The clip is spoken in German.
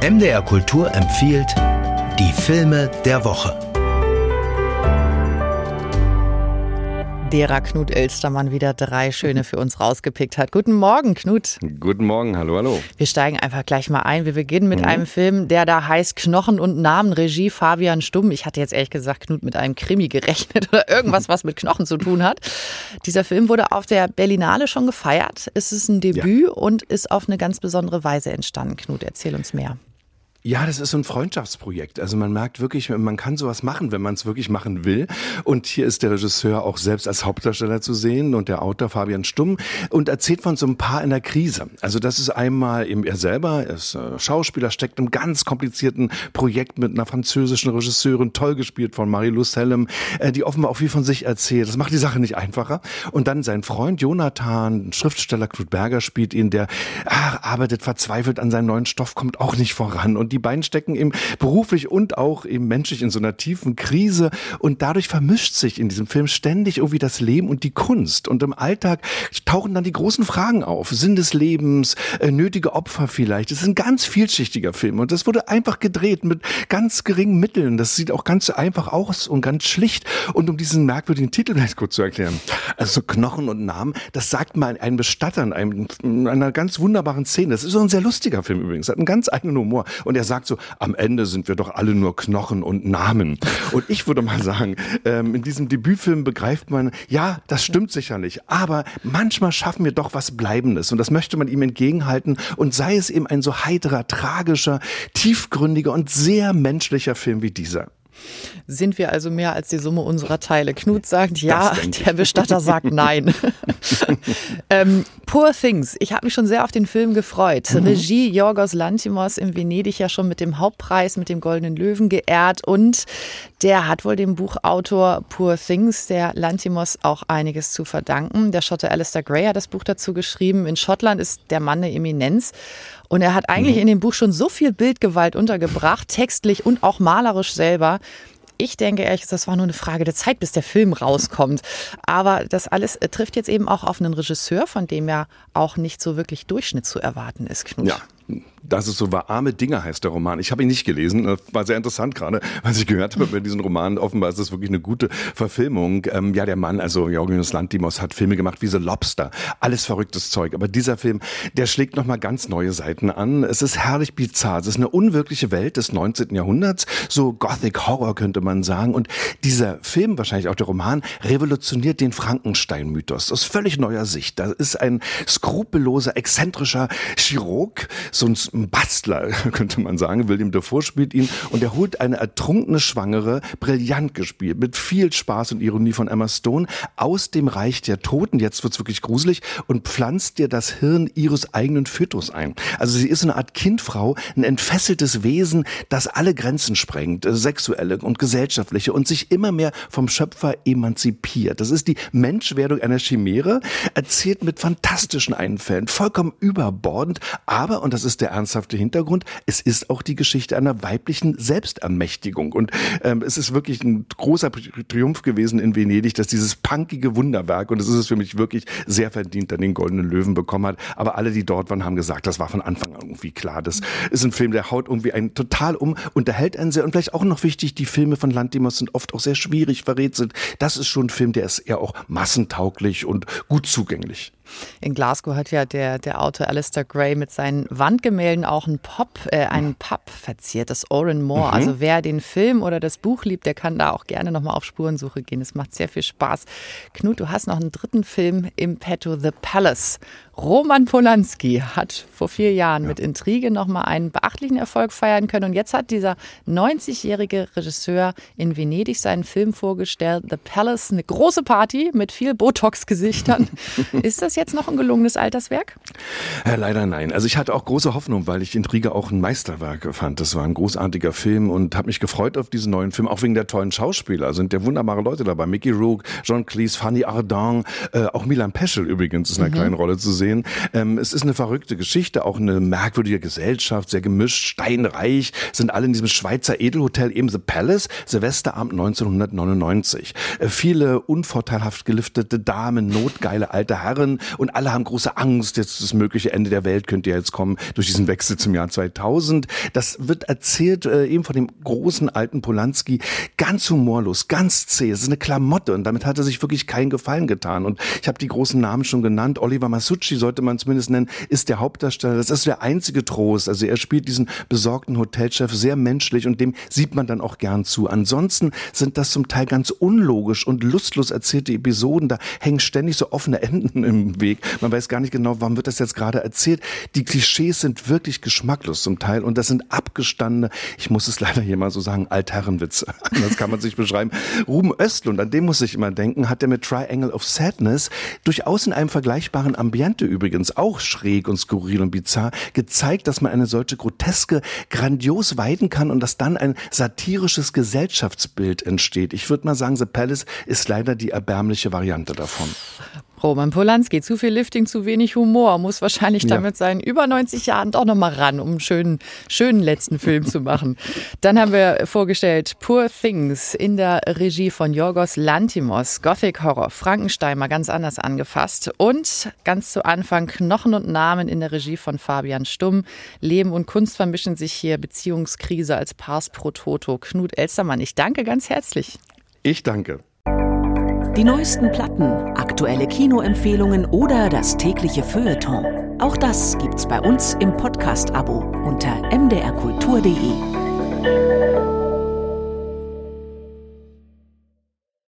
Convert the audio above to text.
MDR Kultur empfiehlt die Filme der Woche. Derer Knut Elstermann wieder drei schöne für uns rausgepickt hat. Guten Morgen, Knut. Guten Morgen, hallo, hallo. Wir steigen einfach gleich mal ein. Wir beginnen mit mhm. einem Film, der da heißt Knochen und Namen, Regie Fabian Stumm. Ich hatte jetzt ehrlich gesagt Knut mit einem Krimi gerechnet oder irgendwas, was mit Knochen zu tun hat. Dieser Film wurde auf der Berlinale schon gefeiert. Es ist ein Debüt ja. und ist auf eine ganz besondere Weise entstanden. Knut, erzähl uns mehr. Ja, das ist so ein Freundschaftsprojekt. Also man merkt wirklich, man kann sowas machen, wenn man es wirklich machen will. Und hier ist der Regisseur auch selbst als Hauptdarsteller zu sehen und der Autor Fabian Stumm und erzählt von so einem Paar in der Krise. Also das ist einmal eben er selber, er ist äh, Schauspieler, steckt im ganz komplizierten Projekt mit einer französischen Regisseurin, toll gespielt von Marie-Lou Sellem, äh, die offenbar auch viel von sich erzählt. Das macht die Sache nicht einfacher. Und dann sein Freund Jonathan, Schriftsteller Knut Berger spielt ihn, der ach, arbeitet verzweifelt an seinem neuen Stoff, kommt auch nicht voran. Und und die beiden stecken eben beruflich und auch eben menschlich in so einer tiefen Krise und dadurch vermischt sich in diesem Film ständig irgendwie das Leben und die Kunst und im Alltag tauchen dann die großen Fragen auf. Sinn des Lebens, äh, nötige Opfer vielleicht. Es ist ein ganz vielschichtiger Film und das wurde einfach gedreht mit ganz geringen Mitteln. Das sieht auch ganz einfach aus und ganz schlicht. Und um diesen merkwürdigen Titel vielleicht kurz zu erklären. Also Knochen und Namen, das sagt mal ein Bestatter in, einem, in einer ganz wunderbaren Szene. Das ist so ein sehr lustiger Film übrigens, hat einen ganz eigenen Humor. Und er sagt so, am Ende sind wir doch alle nur Knochen und Namen. Und ich würde mal sagen, ähm, in diesem Debütfilm begreift man, ja, das stimmt sicherlich, aber manchmal schaffen wir doch was Bleibendes und das möchte man ihm entgegenhalten und sei es eben ein so heiterer, tragischer, tiefgründiger und sehr menschlicher Film wie dieser. Sind wir also mehr als die Summe unserer Teile? Knut sagt ja, der Bestatter sagt nein. ähm, Poor Things. Ich habe mich schon sehr auf den Film gefreut. Mhm. Regie Jorgos Lantimos in Venedig ja schon mit dem Hauptpreis, mit dem Goldenen Löwen geehrt und der hat wohl dem Buchautor Poor Things, der Lantimos, auch einiges zu verdanken. Der Schotte Alistair Gray hat das Buch dazu geschrieben. In Schottland ist der Mann eine Eminenz. Und er hat eigentlich mhm. in dem Buch schon so viel Bildgewalt untergebracht, textlich und auch malerisch selber. Ich denke ehrlich, das war nur eine Frage der Zeit, bis der Film rauskommt. Aber das alles äh, trifft jetzt eben auch auf einen Regisseur, von dem ja auch nicht so wirklich Durchschnitt zu erwarten ist, Knut. Ja, dass es so war. Arme Dinge heißt der Roman. Ich habe ihn nicht gelesen. Das war sehr interessant gerade, was ich gehört habe über diesen Roman. Offenbar ist das wirklich eine gute Verfilmung. Ähm, ja, der Mann, also Jorgos Lantimos, hat Filme gemacht wie The Lobster. Alles verrücktes Zeug. Aber dieser Film, der schlägt nochmal ganz neue Seiten an. Es ist herrlich bizarr. Es ist eine unwirkliche Welt des 19. Jahrhunderts. So Gothic Horror könnte man sagen. Und dieser Film, wahrscheinlich auch der Roman, revolutioniert den Frankenstein-Mythos aus völlig neuer Sicht. Da ist ein skrupelloser, exzentrischer Chirurg, so ein Bastler, könnte man sagen. William Dafoe spielt ihn und er holt eine ertrunkene Schwangere, brillant gespielt, mit viel Spaß und Ironie von Emma Stone, aus dem Reich der Toten, jetzt wird's wirklich gruselig, und pflanzt dir das Hirn ihres eigenen Fötus ein. Also sie ist eine Art Kindfrau, ein entfesseltes Wesen, das alle Grenzen sprengt, äh, sexuelle und gesellschaftliche und sich immer mehr vom Schöpfer emanzipiert. Das ist die Menschwerdung einer Chimäre, erzählt mit fantastischen Einfällen, vollkommen überbordend, aber, und das ist der ernsthafte Hintergrund. Es ist auch die Geschichte einer weiblichen Selbstermächtigung. Und ähm, es ist wirklich ein großer Triumph gewesen in Venedig, dass dieses punkige Wunderwerk, und es ist es für mich wirklich sehr verdient, dann den Goldenen Löwen bekommen hat. Aber alle, die dort waren, haben gesagt, das war von Anfang an irgendwie klar. Das ist ein Film, der haut irgendwie einen total um, unterhält einen sehr. Und vielleicht auch noch wichtig, die Filme von Lantimos sind oft auch sehr schwierig verrätselt. Das ist schon ein Film, der ist eher auch massentauglich und gut zugänglich. In Glasgow hat ja der, der Autor Alistair Gray mit seinen Wandgemälden auch einen Pop, äh, einen Pub verziert, das Oran Moore. Mhm. Also wer den Film oder das Buch liebt, der kann da auch gerne nochmal auf Spurensuche gehen. Es macht sehr viel Spaß. Knut, du hast noch einen dritten Film im Petto, The Palace. Roman Polanski hat vor vier Jahren ja. mit Intrige nochmal einen beachtlichen Erfolg feiern können. Und jetzt hat dieser 90-jährige Regisseur in Venedig seinen Film vorgestellt, The Palace, eine große Party mit viel Botox-Gesichtern. Ist das jetzt noch ein gelungenes Alterswerk? Ja, leider nein. Also ich hatte auch große Hoffnung, weil ich Intrige auch ein Meisterwerk fand. Das war ein großartiger Film und habe mich gefreut auf diesen neuen Film, auch wegen der tollen Schauspieler. Sind ja wunderbare Leute dabei. Mickey Rourke, John Cleese, Fanny Ardant, äh, auch Milan Peschel übrigens ist in einer mhm. kleinen Rolle zu sehen sehen. Ähm, es ist eine verrückte Geschichte, auch eine merkwürdige Gesellschaft, sehr gemischt, steinreich, sind alle in diesem Schweizer Edelhotel, eben The Palace, Silvesterabend 1999. Äh, viele unvorteilhaft geliftete Damen, notgeile alte Herren, und alle haben große Angst, jetzt das mögliche Ende der Welt könnte ja jetzt kommen durch diesen Wechsel zum Jahr 2000. Das wird erzählt äh, eben von dem großen alten Polanski, ganz humorlos, ganz zäh. Es ist eine Klamotte und damit hat er sich wirklich keinen Gefallen getan. Und ich habe die großen Namen schon genannt. Oliver Masucci sollte man zumindest nennen, ist der Hauptdarsteller. Das ist der einzige Trost. Also er spielt diesen besorgten Hotelchef sehr menschlich und dem sieht man dann auch gern zu. Ansonsten sind das zum Teil ganz unlogisch und lustlos erzählte Episoden. Da hängen ständig so offene Enden im Weg. Man weiß gar nicht genau, warum wird das jetzt gerade erzählt. Die Klischees sind wirklich geschmacklos zum Teil und das sind abgestandene, ich muss es leider hier mal so sagen, Altherrenwitze. Das kann man sich beschreiben. Ruben Östlund, an dem muss ich immer denken, hat er mit Triangle of Sadness durchaus in einem vergleichbaren Ambiente übrigens auch schräg und skurril und bizarr gezeigt, dass man eine solche Groteske grandios weiden kann und dass dann ein satirisches Gesellschaftsbild entsteht. Ich würde mal sagen, The Palace ist leider die erbärmliche Variante davon. Roman Polanski, zu viel Lifting, zu wenig Humor, muss wahrscheinlich ja. damit seinen über 90 Jahren doch nochmal ran, um einen schönen, schönen letzten Film zu machen. Dann haben wir vorgestellt Poor Things in der Regie von Yorgos Lantimos, Gothic Horror, Frankenstein mal ganz anders angefasst und ganz zu Anfang Knochen und Namen in der Regie von Fabian Stumm. Leben und Kunst vermischen sich hier, Beziehungskrise als Pars pro Toto. Knut Elstermann, ich danke ganz herzlich. Ich danke. Die neuesten Platten, aktuelle Kinoempfehlungen oder das tägliche Feuilleton. Auch das gibt's bei uns im Podcast-Abo unter mdrkultur.de.